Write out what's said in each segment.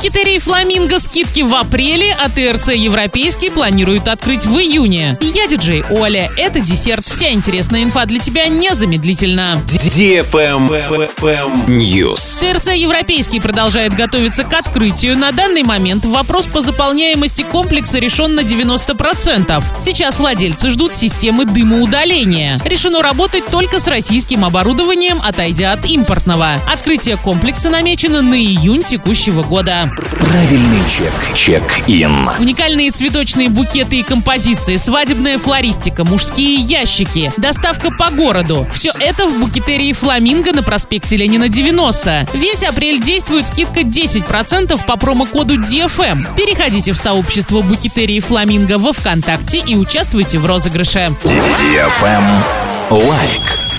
букетерии «Фламинго» скидки в апреле, а ТРЦ «Европейский» планируют открыть в июне. Я диджей Оля. Это десерт. Вся интересная инфа для тебя незамедлительно. News. ТРЦ «Европейский» продолжает готовиться к открытию. На данный момент вопрос по заполняемости комплекса решен на 90%. Сейчас владельцы ждут системы дымоудаления. Решено работать только с российским оборудованием, отойдя от импортного. Открытие комплекса намечено на июнь текущего года. Правильный чек. Чек-ин. Уникальные цветочные букеты и композиции, свадебная флористика, мужские ящики, доставка по городу. Все это в букетерии «Фламинго» на проспекте Ленина 90. Весь апрель действует скидка 10% по промокоду DFM. Переходите в сообщество букетерии «Фламинго» во Вконтакте и участвуйте в розыгрыше. Лайк.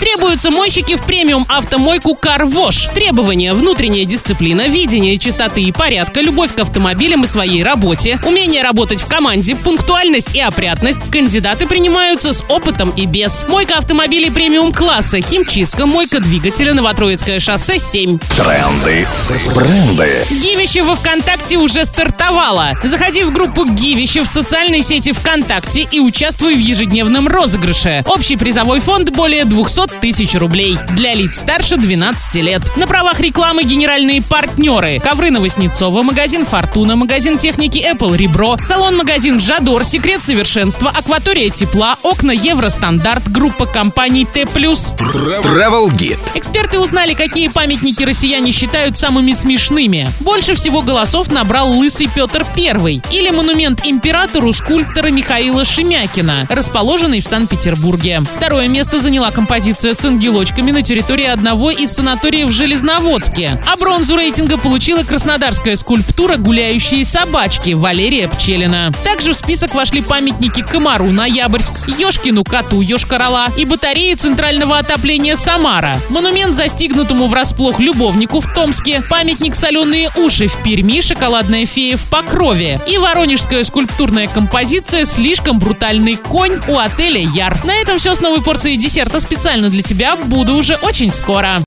Требуются мойщики в премиум автомойку Wash. Требования – внутренняя дисциплина, видение чистоты и порядка, любовь к автомобилям и своей работе, умение работать в команде, пунктуальность и опрятность. Кандидаты принимаются с опытом и без. Мойка автомобилей премиум класса, химчистка, мойка двигателя, Новотроицкое шоссе 7. Тренды. Бренды. Гивище во ВКонтакте уже стартовало. Заходи в группу Гивище в социальной сети ВКонтакте и участвуй в ежедневном розыгрыше. Общий призовой фонд более 200 тысяч рублей. Для лиц старше 12 лет. На правах рекламы генеральные партнеры. Ковры Новоснецова, магазин Фортуна, магазин техники Apple Ребро, салон-магазин Жадор, Секрет совершенства, Акватория тепла, окна Евростандарт, группа компаний Т+. Travel Guide. Эксперты узнали, какие памятники россияне считают самыми смешными. Больше всего голосов набрал Лысый Петр I или монумент императору скульптора Михаила Шемякина, расположенный в Санкт-Петербурге. Второе место заняла композиция с ангелочками на территории одного из санаториев в Железноводске. А бронзу рейтинга получила краснодарская скульптура «Гуляющие собачки» Валерия Пчелина. Также в список вошли памятники Комару Ноябрьск, Ёшкину коту Ёшкарала и батареи центрального отопления Самара. Монумент застигнутому врасплох любовнику в Томске, памятник «Соленые уши» в Перми, шоколадная фея в Покрове и воронежская скульптурная композиция «Слишком брутальный конь» у отеля Яр. На этом все с новой порцией десерта специально для тебя. Буду уже очень скоро.